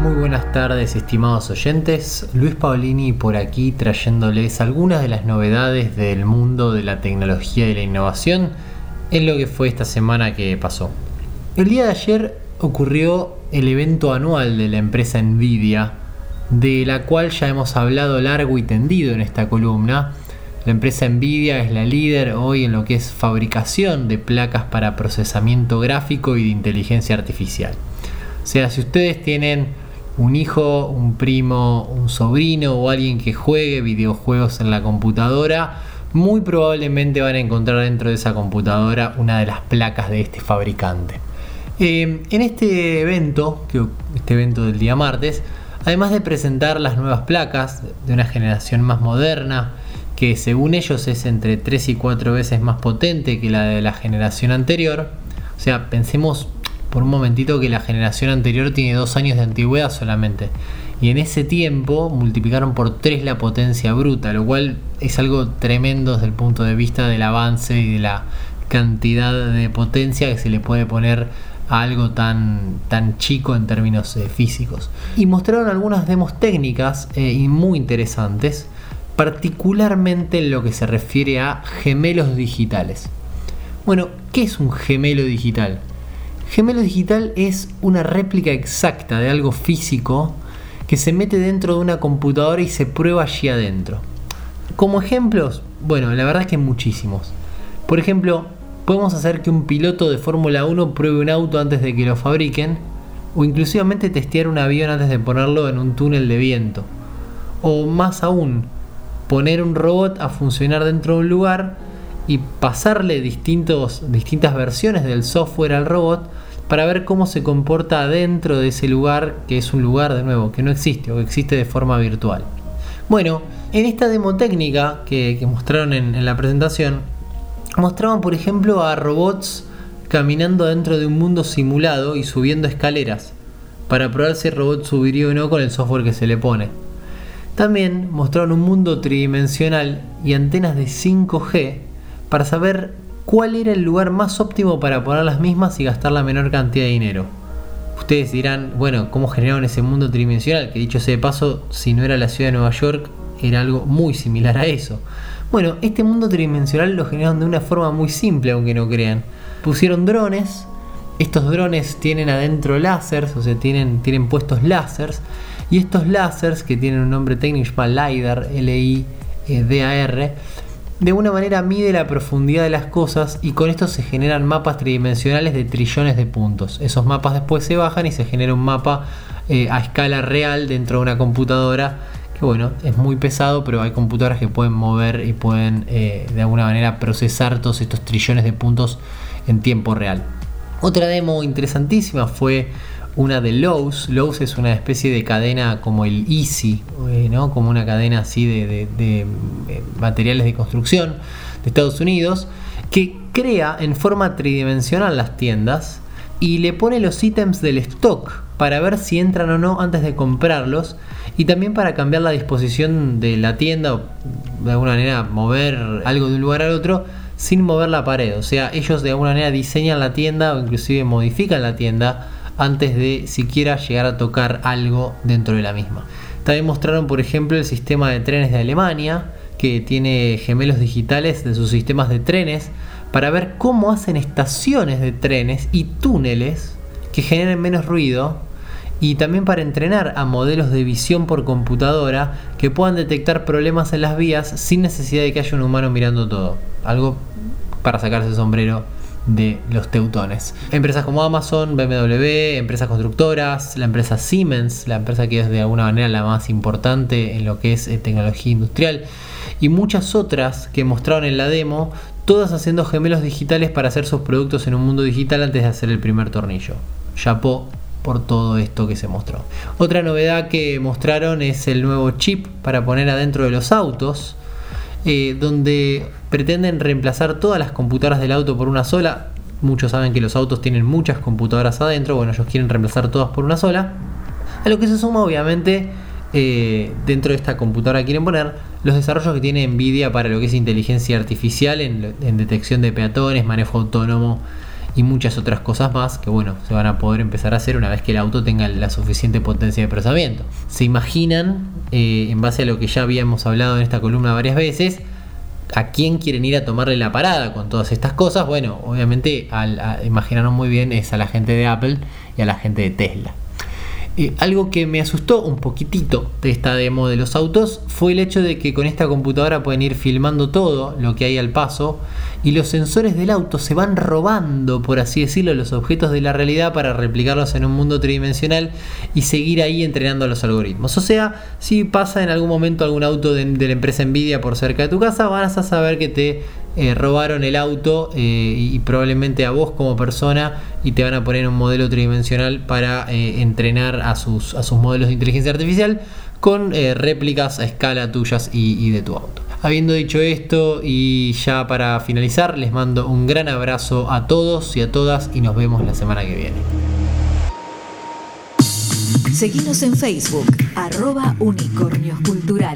Muy buenas tardes estimados oyentes, Luis Paolini por aquí trayéndoles algunas de las novedades del mundo de la tecnología y la innovación en lo que fue esta semana que pasó. El día de ayer ocurrió el evento anual de la empresa Nvidia, de la cual ya hemos hablado largo y tendido en esta columna. La empresa Nvidia es la líder hoy en lo que es fabricación de placas para procesamiento gráfico y de inteligencia artificial. O sea, si ustedes tienen un hijo, un primo, un sobrino o alguien que juegue videojuegos en la computadora, muy probablemente van a encontrar dentro de esa computadora una de las placas de este fabricante. Eh, en este evento, este evento del día martes, además de presentar las nuevas placas de una generación más moderna, que según ellos es entre 3 y 4 veces más potente que la de la generación anterior, o sea, pensemos por un momentito que la generación anterior tiene dos años de antigüedad solamente. Y en ese tiempo multiplicaron por 3 la potencia bruta, lo cual es algo tremendo desde el punto de vista del avance y de la cantidad de potencia que se le puede poner a algo tan, tan chico en términos eh, físicos. Y mostraron algunas demos técnicas eh, y muy interesantes, particularmente en lo que se refiere a gemelos digitales. Bueno, ¿qué es un gemelo digital? Gemelo digital es una réplica exacta de algo físico que se mete dentro de una computadora y se prueba allí adentro. Como ejemplos, bueno, la verdad es que muchísimos. Por ejemplo, podemos hacer que un piloto de Fórmula 1 pruebe un auto antes de que lo fabriquen, o inclusivamente testear un avión antes de ponerlo en un túnel de viento. O más aún, poner un robot a funcionar dentro de un lugar y pasarle distintos, distintas versiones del software al robot para ver cómo se comporta dentro de ese lugar, que es un lugar de nuevo que no existe o que existe de forma virtual. Bueno, en esta demo técnica que, mostraron en, la presentación, mostraban por ejemplo a robots caminando dentro de un mundo simulado y subiendo escaleras, para probar si el robot subiría o no con el software que se le pone. También mostraron un mundo tridimensional y antenas de 5G para saber cuál era el lugar más óptimo para poner las mismas y gastar la menor cantidad de dinero. Ustedes dirán, bueno, ¿cómo generaron ese mundo tridimensional? Que dicho sea de paso, si no era la ciudad de Nueva York, era algo muy similar a eso. Bueno, este mundo tridimensional lo generaron de una forma muy simple, aunque no crean. Pusieron drones, estos drones tienen adentro láseres, o sea, tienen, tienen puestos láseres, y estos láseres, que tienen un nombre técnico llamado LIDAR, L-I-D-A-R, de una manera mide la profundidad de las cosas y con esto se generan mapas tridimensionales de trillones de puntos. Esos mapas después se bajan y se genera un mapa eh, a escala real dentro de una computadora que bueno, es muy pesado, pero hay computadoras que pueden mover y pueden eh, de alguna manera procesar todos estos trillones de puntos en tiempo real. Otra demo interesantísima fue una de Lowe's. Lowe's es una especie de cadena como el Easy, eh, ¿no? como una cadena así de, de, materiales de construcción de Estados Unidos, que crea en forma tridimensional las tiendas y le pone los ítems del stock para ver si entran o no antes de comprarlos y también para cambiar la disposición de la tienda o de alguna manera mover algo de un lugar al otro sin mover la pared. O sea, ellos de alguna manera diseñan la tienda o inclusive modifican la tienda antes de siquiera llegar a tocar algo dentro de la misma. También mostraron, por ejemplo, el sistema de trenes de Alemania, que tiene gemelos digitales de sus sistemas de trenes, para ver cómo hacen estaciones de trenes y túneles que generen menos ruido y también para entrenar a modelos de visión por computadora que puedan detectar problemas en las vías sin necesidad de que haya un humano mirando todo. Algo para sacarse el sombrero de los teutones. Empresas como Amazon, BMW, empresas constructoras, la empresa Siemens, la empresa que es de alguna manera la más importante en lo que es eh, tecnología industrial, y muchas otras que mostraron en la demo, todas haciendo gemelos digitales para hacer sus productos en un mundo digital antes de hacer el primer tornillo. Chapo por todo esto que se mostró. Otra novedad que mostraron es el nuevo chip para poner adentro de los autos eh, donde pretenden reemplazar todas las computadoras del auto por una sola. Muchos saben que los autos tienen muchas computadoras adentro, bueno, ellos quieren reemplazar todas por una sola. A lo que se suma, obviamente, eh, dentro de esta computadora quieren poner los desarrollos que tiene Nvidia para lo que es inteligencia artificial en, en detección de peatones, manejo autónomo y muchas otras cosas más que bueno, se van a poder empezar a hacer una vez que el auto tenga la suficiente potencia de procesamiento. ¿Se imaginan, eh, en base a lo que ya habíamos hablado en esta columna varias veces, a quién quieren ir a tomarle la parada con todas estas cosas? Bueno, obviamente al, imaginaron muy bien es a la gente de Apple y a la gente de Tesla. Eh, algo que me asustó un poquitito de esta demo de los autos fue el hecho de que con esta computadora pueden ir filmando todo lo que hay al paso y los sensores del auto se van robando, por así decirlo, los objetos de la realidad para replicarlos en un mundo tridimensional y seguir ahí entrenando los algoritmos. O sea, si pasa en algún momento algún auto de, de la empresa Nvidia por cerca de tu casa, vas a saber que te eh, robaron el auto eh, y, probablemente a vos como persona y te van a poner un modelo tridimensional para eh, entrenar a sus, a sus modelos de inteligencia artificial con réplicas a escala tuyas y, de tu auto. Habiendo dicho esto y ya para finalizar, les mando un gran abrazo a todos y a todas y nos vemos la semana que viene. Seguimos en Facebook, arroba unicornioscultura.